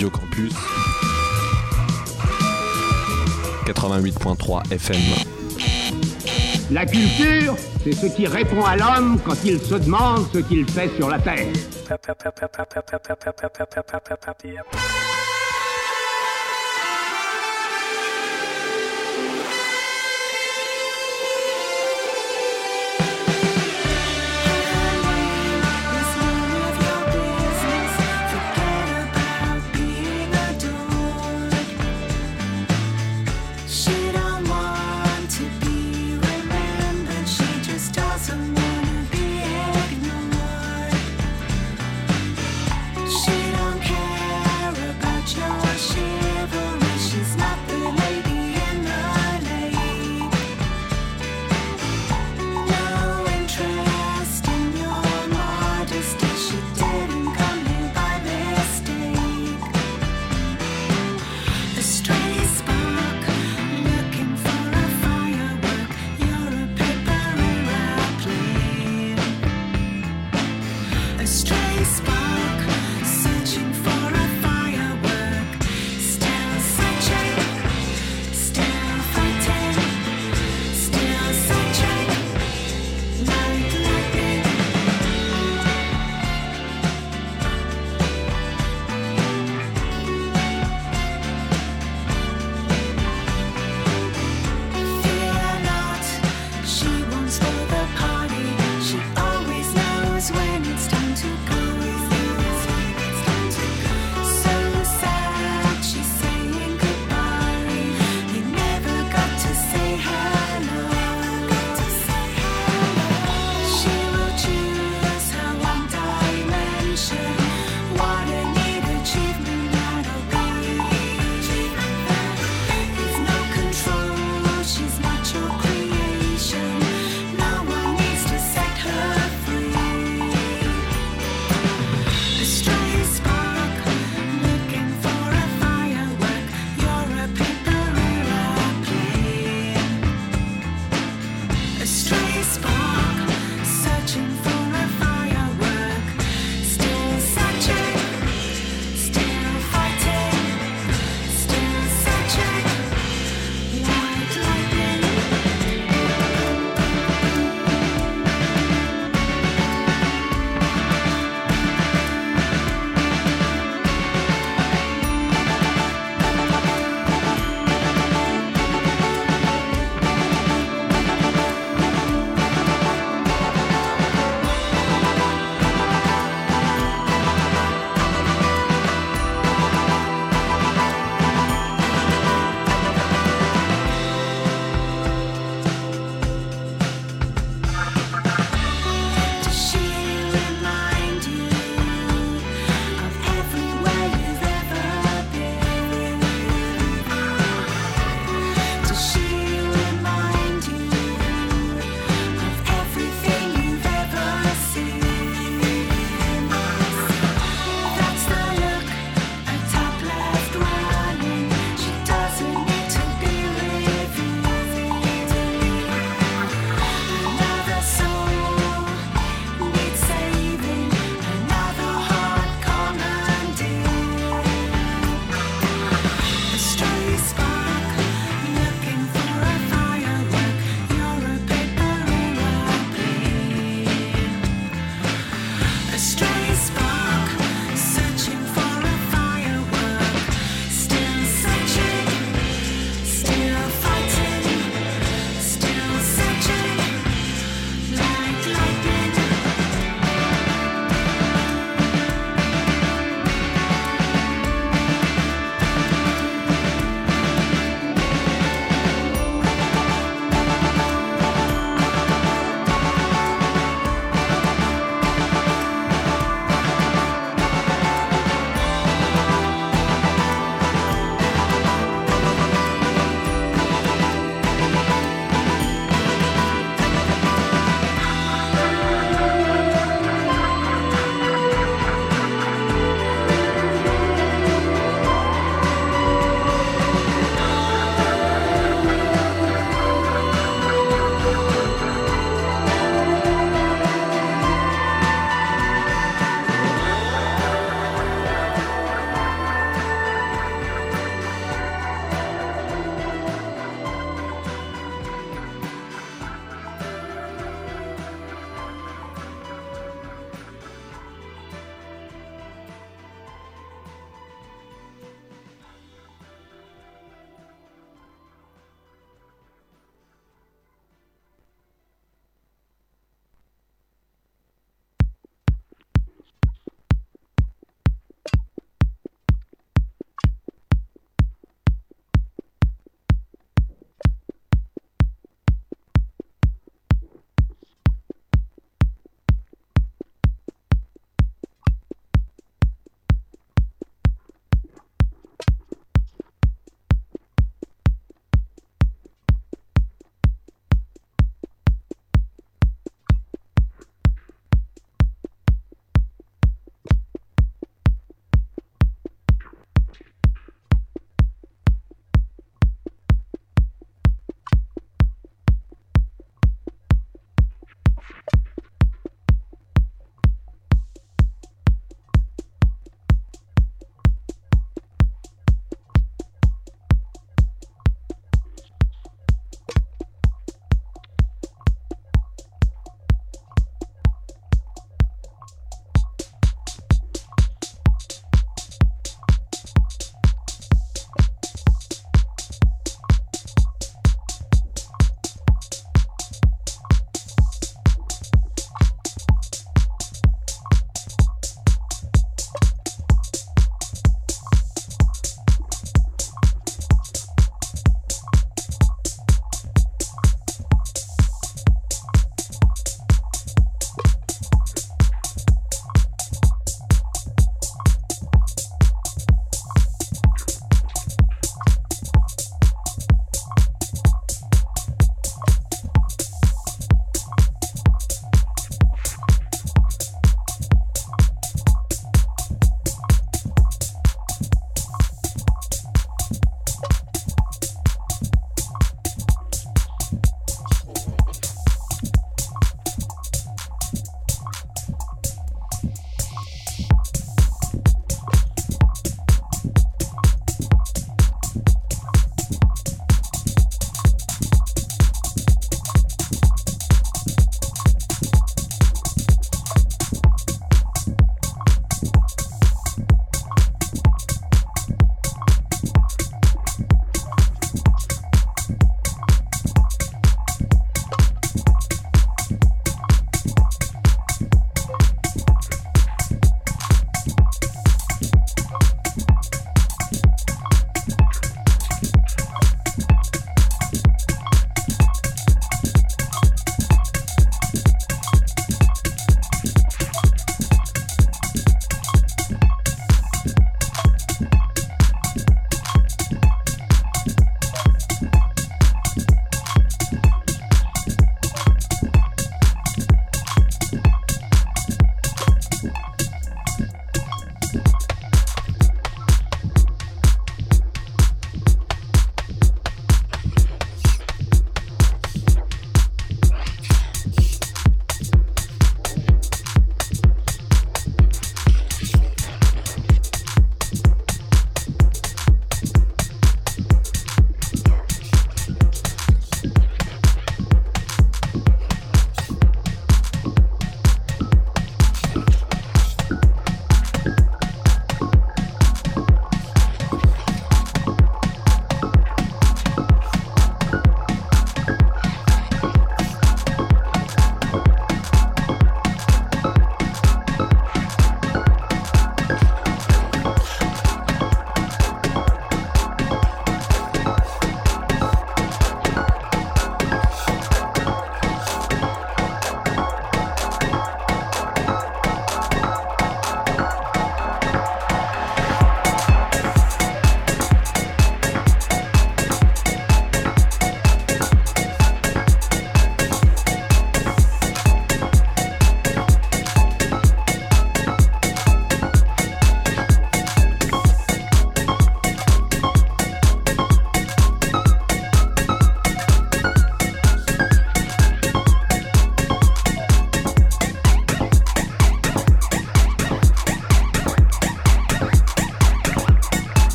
Radio Campus 88.3 FM. La culture, c'est ce qui répond à l'homme quand il se demande ce qu'il fait sur la Terre.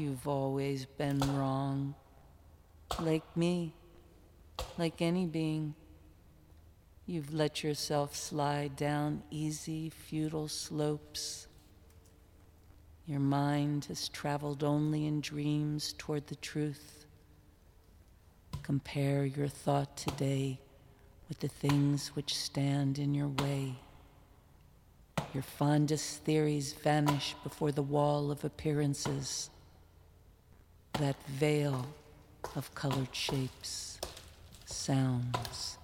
You've always been wrong. Like me, like any being. You've let yourself slide down easy, futile slopes. Your mind has traveled only in dreams toward the truth. Compare your thought today with the things which stand in your way. Your fondest theories vanish before the wall of appearances that veil of colored shapes, sounds,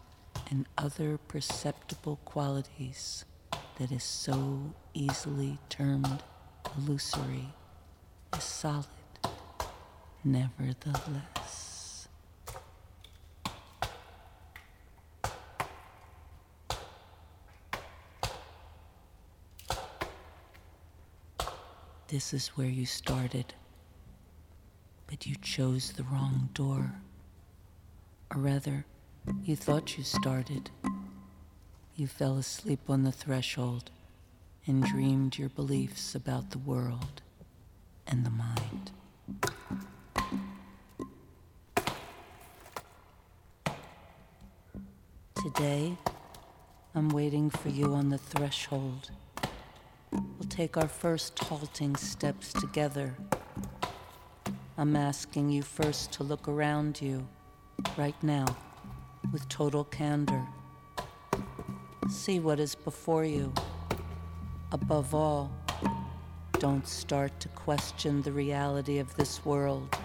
and other perceptible qualities that is so easily termed illusory is solid, nevertheless. This is where you started. But you chose the wrong door. Or rather, you thought you started. You fell asleep on the threshold and dreamed your beliefs about the world and the mind. Today, I'm waiting for you on the threshold. We'll take our first halting steps together. I'm asking you first to look around you, right now, with total candor. See what is before you. Above all, don't start to question the reality of this world.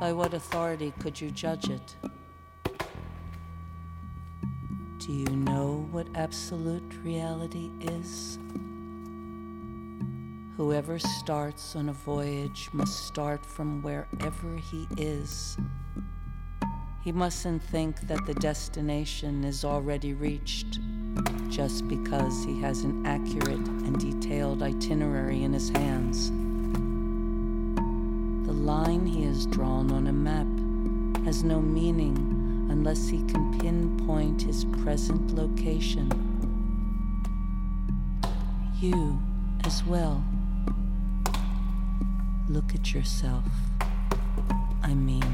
By what authority could you judge it? Do you know what absolute reality is? Whoever starts on a voyage must start from wherever he is. He mustn't think that the destination is already reached just because he has an accurate and detailed itinerary in his hands. The line he has drawn on a map has no meaning unless he can pinpoint his present location. You as well look at yourself. I mean,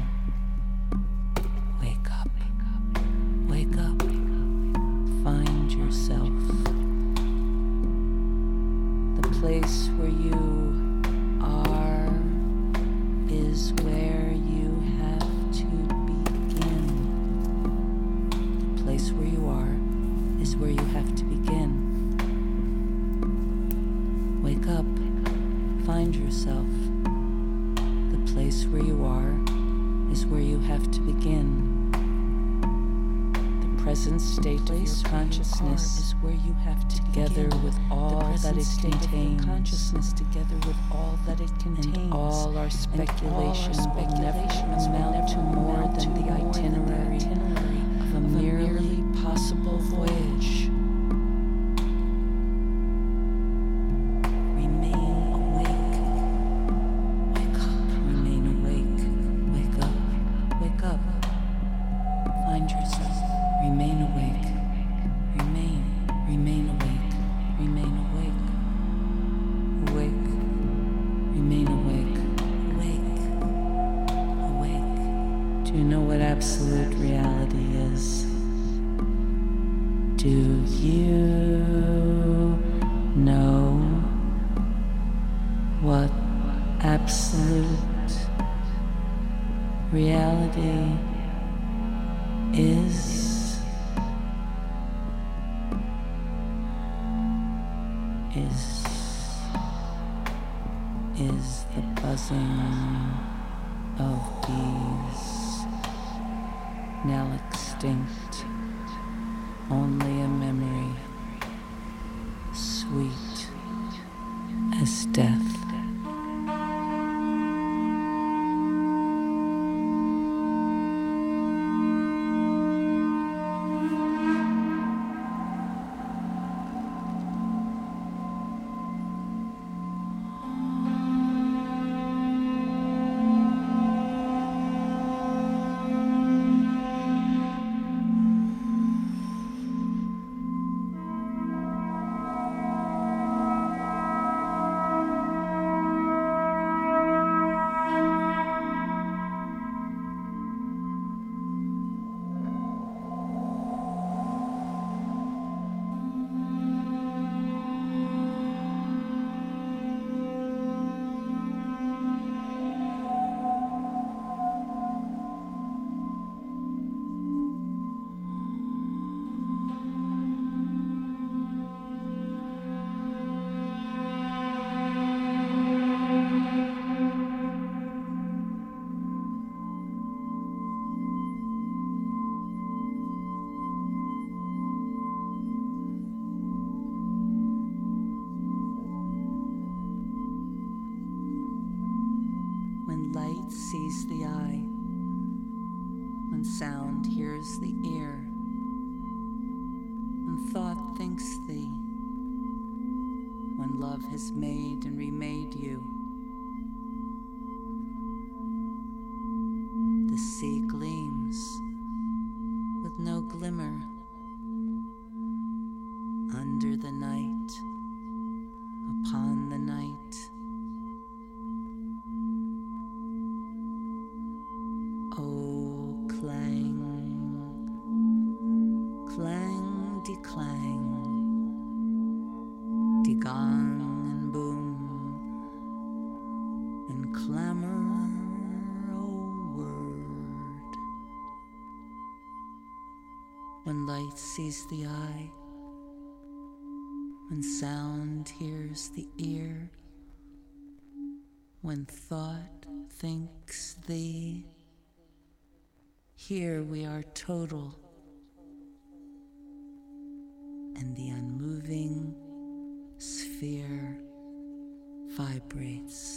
sees the eye, when sound hears the ear, when thought thinks thee. Here we are total, and the unmoving sphere vibrates.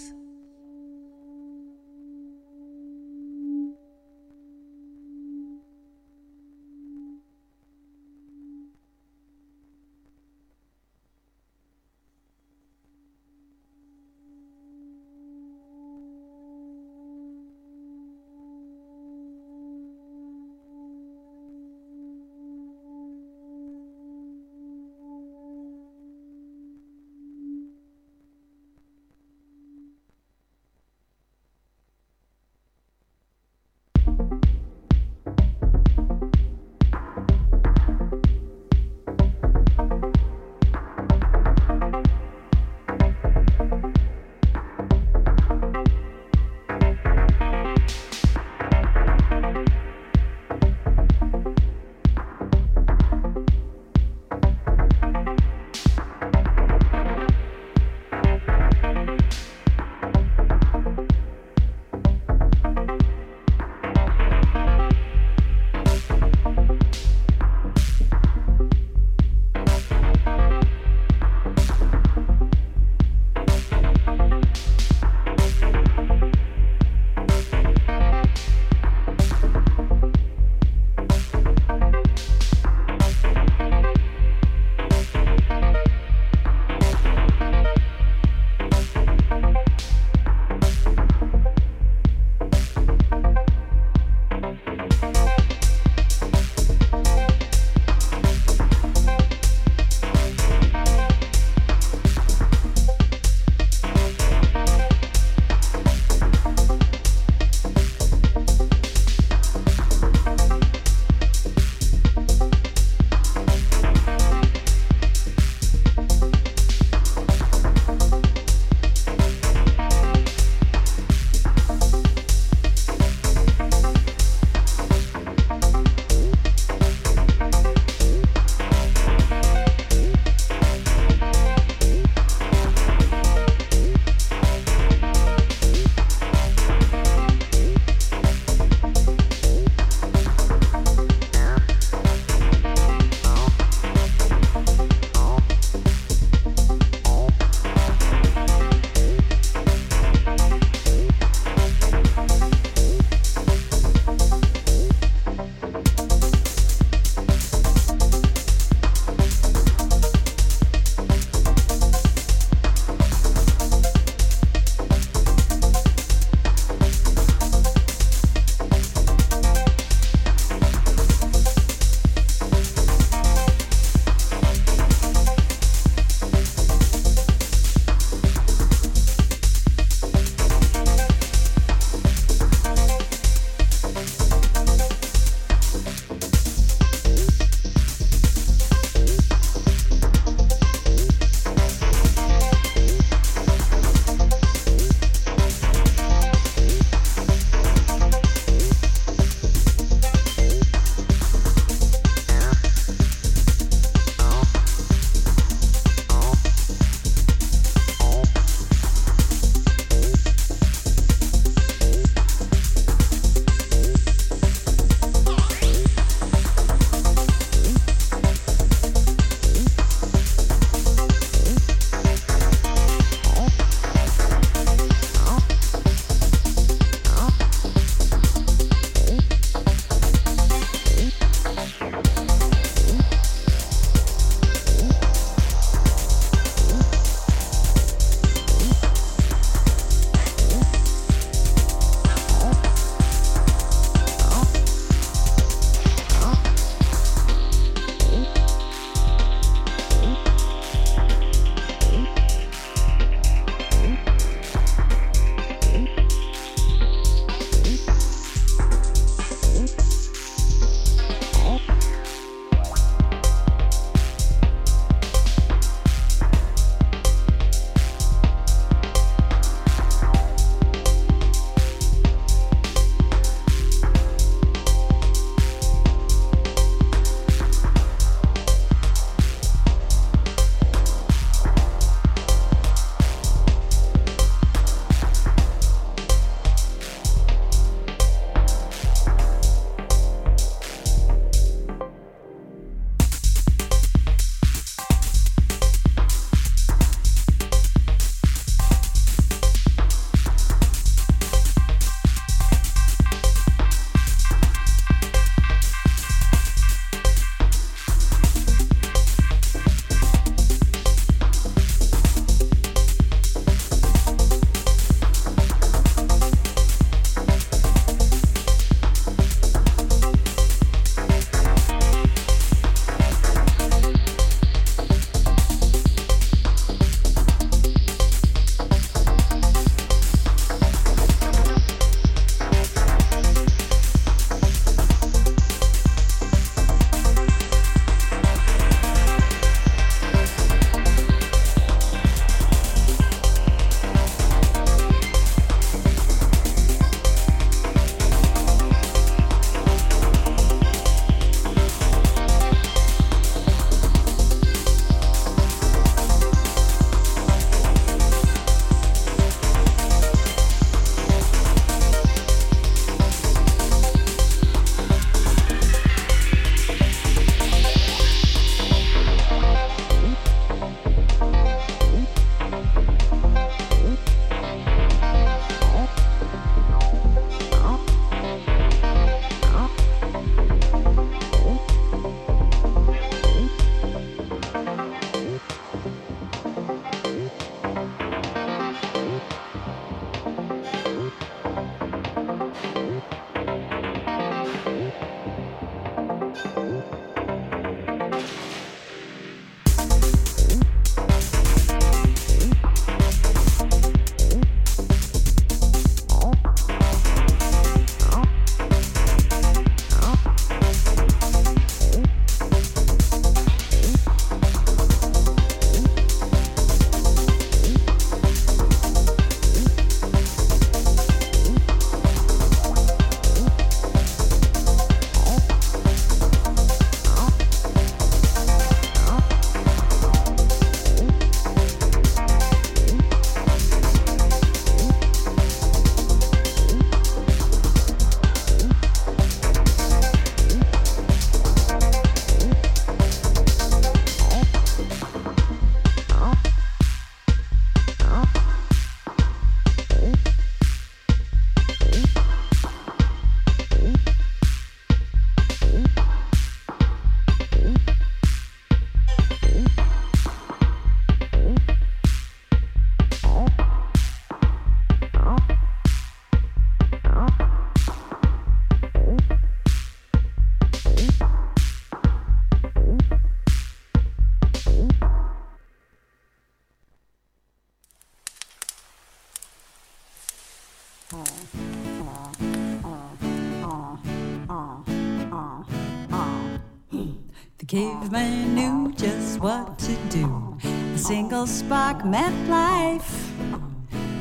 Caveman knew just what to do. A single spark meant life.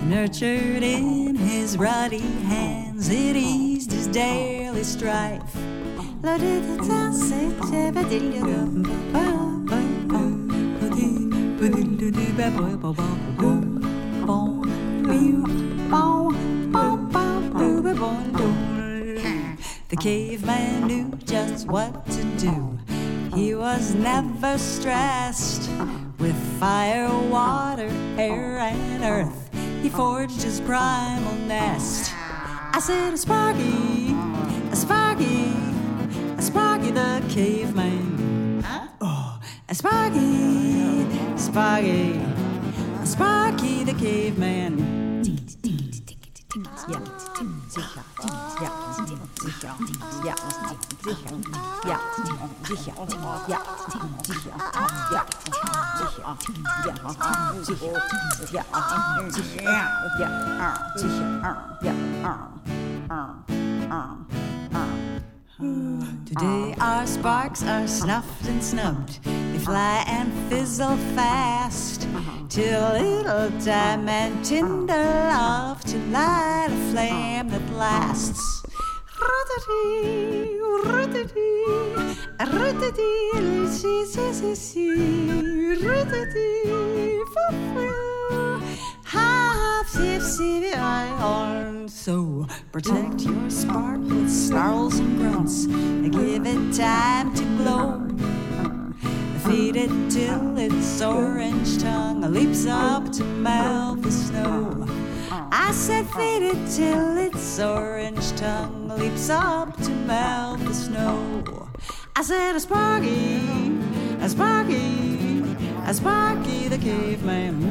Nurtured in his ruddy hands, it eased his daily strife. The caveman knew just what to do. He was never stressed with fire, water, air, and earth. He forged his primal nest. I said, a Sparky, a Sparky, a Sparky the caveman. Oh, a Sparky, Sparky, a Sparky the caveman. Today our sparks are snuffed and snubbed. They fly and fizzle fast. Till little time and tender love to light a flame that lasts. Rutity, rutity, rutity, si, si, si, si, rutity, fulfill. Half, on. So protect your spark with snarls and grunts. Give it time to glow. Feed it till its orange tongue leaps up to melt the snow. I said, feed it till its orange tongue leaps up to melt the snow. I said, a Sparky, a Sparky, a Sparky the caveman.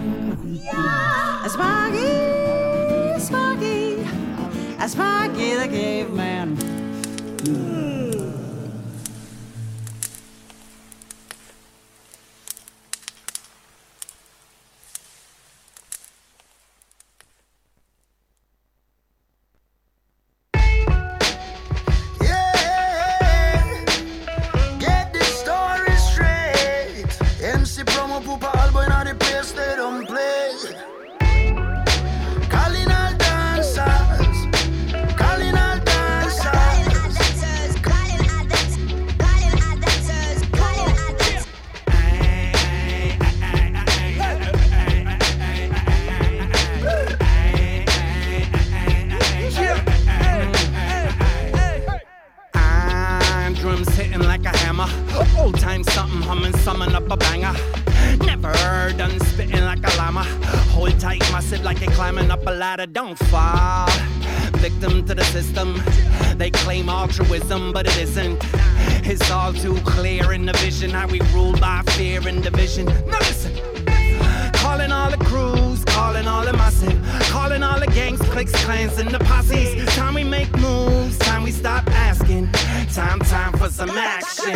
A Sparky, a Sparky, a Sparky the caveman. Yeah, gangs, clans, and the posses. Time we make moves, time we stop asking. Time, time for some action.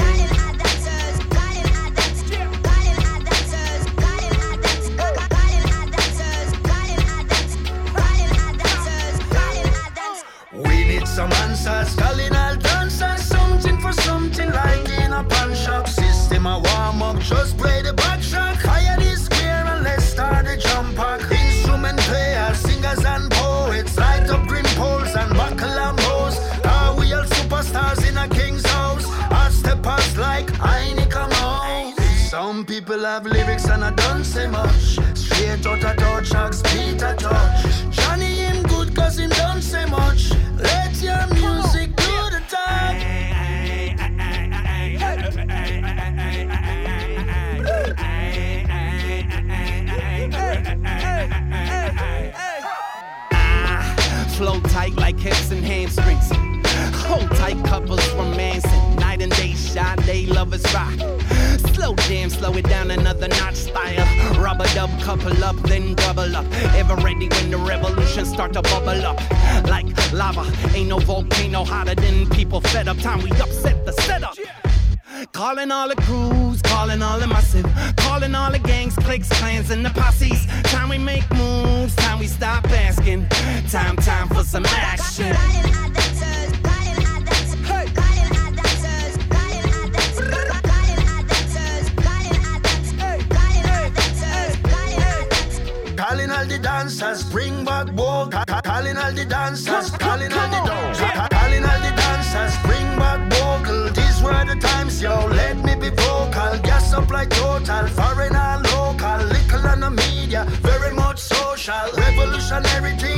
We need some answers, calling all dancers. Something for something, like in a pawn shop. System a warm up, just have lyrics and I don't say much. Straight out of touch, Axe Peter touch. Johnny him good cause him don't say much. Let your music do the talk. Flow tight like hips and hamstrings. Hold tight couples romancing. Night and day shot, they lovers rock. Slow jam, slow it down another notch style. Rub-a-dub, couple up, then double up. Ever ready when the revolution start to bubble up. Like lava, ain't no volcano hotter than people fed up. Time we upset the setup. Calling all the crews, calling all the massive, calling all the gangs, cliques, clans, and the posses. Time we make moves, time we we stop asking. Time, time for some action. All the dancers, bring back walk. Calling all the dancers, calling all the dancers, calling all the dancers, bring back vocal. These were the times, yo. Let me be vocal. Gas up like total, foreign and local. Little on the media, very much social. Revolutionary thinker,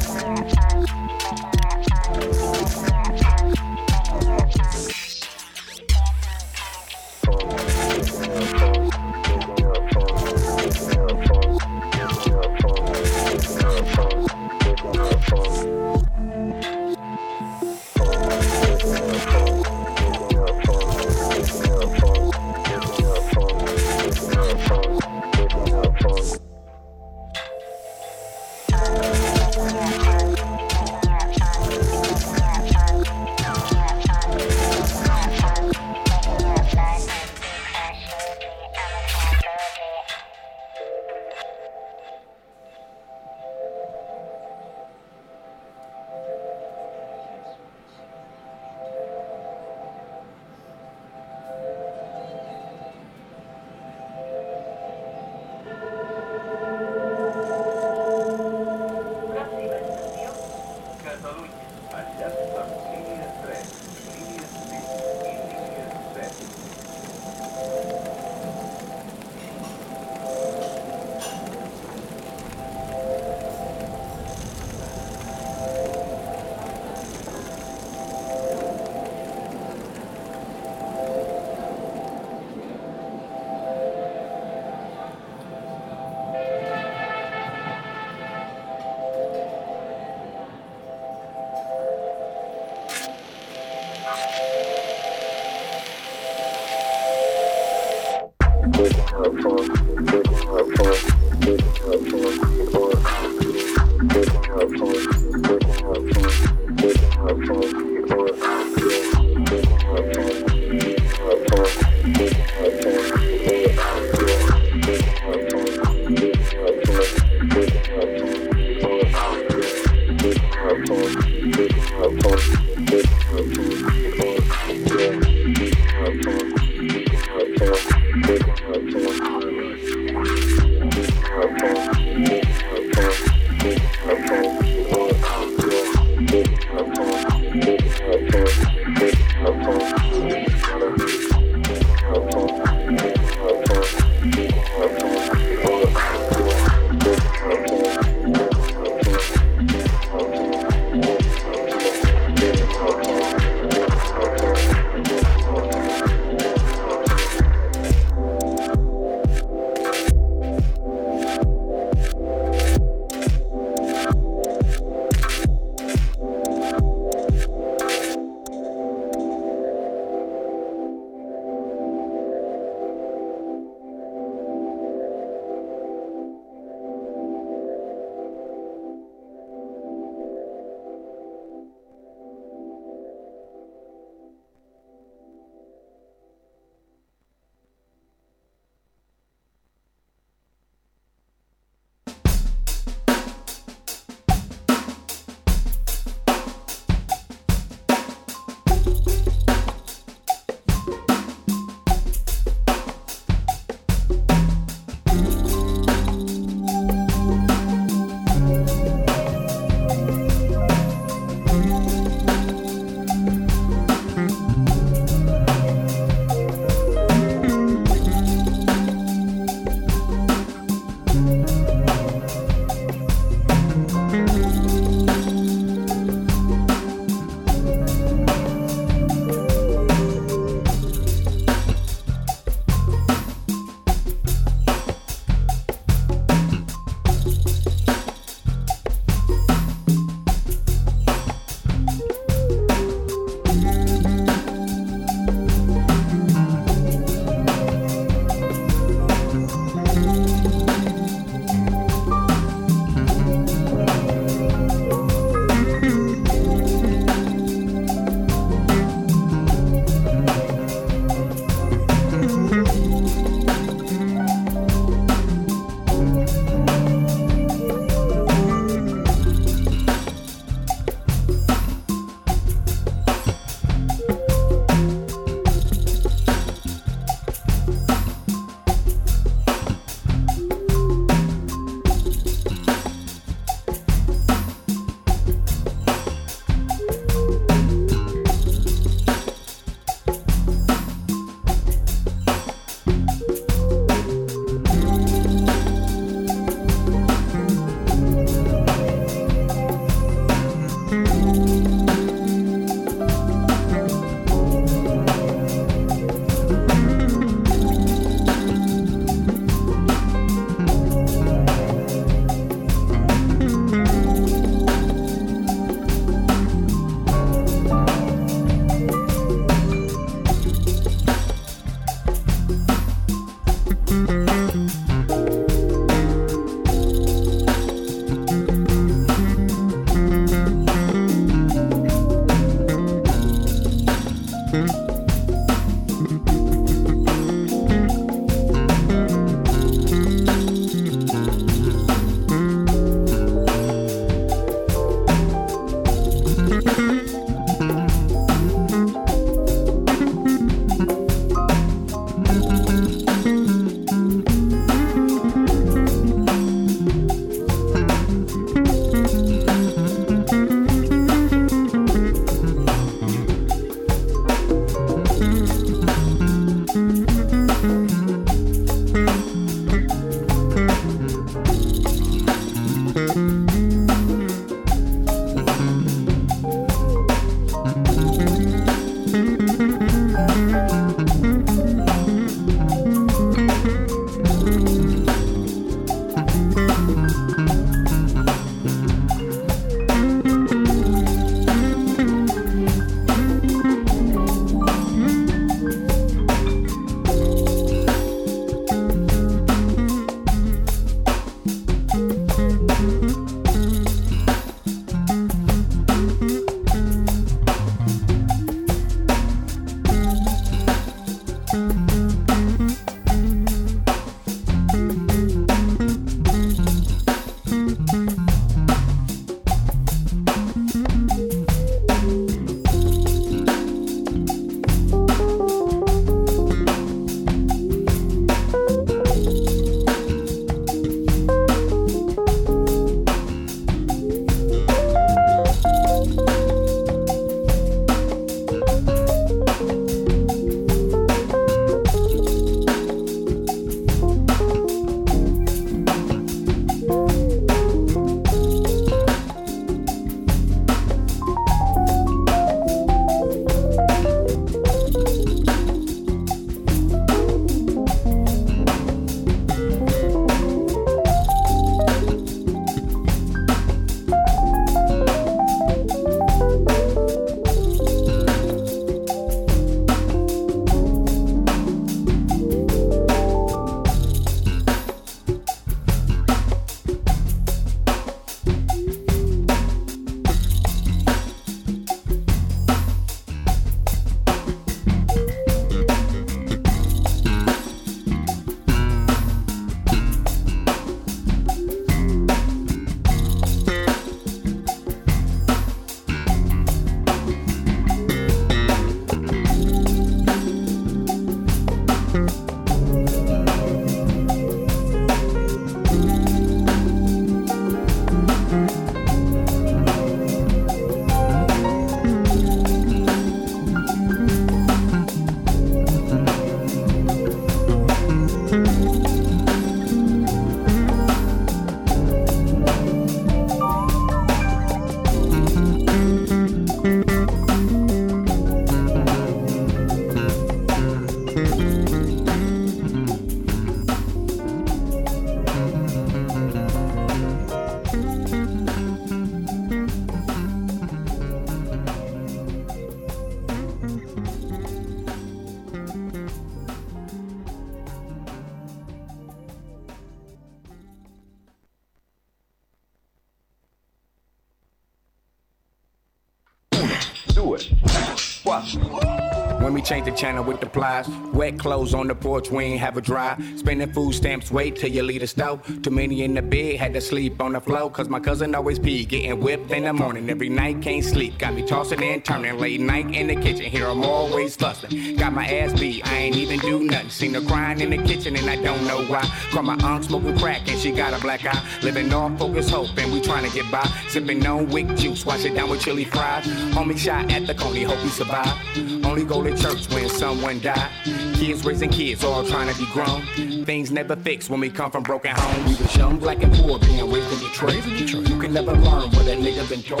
change the channel with the plies, wet clothes on the porch, we ain't have a dry. Spending food stamps, wait till you leave the stove. Too many in the bed, had to sleep on the floor. Cause my cousin always pee, getting whipped in the morning. Every night, can't sleep. Got me tossing and turning, late night in the kitchen. Here I'm always fussing. Got my ass beat, I ain't even do nothing. Seen her crying in the kitchen and I don't know why. Call my aunt smoking crack and she got a black eye. Living off focus hope and we trying to get by. Sipping on wick juice, wash it down with chili fries. Homie shot at the coney, hope he survive. Only go to church when someone die. Kids raising kids, all trying to be grown. Things never fix when we come from broken homes. We was young, black and poor, being raised in Detroit. You can never learn what a nigga been taught.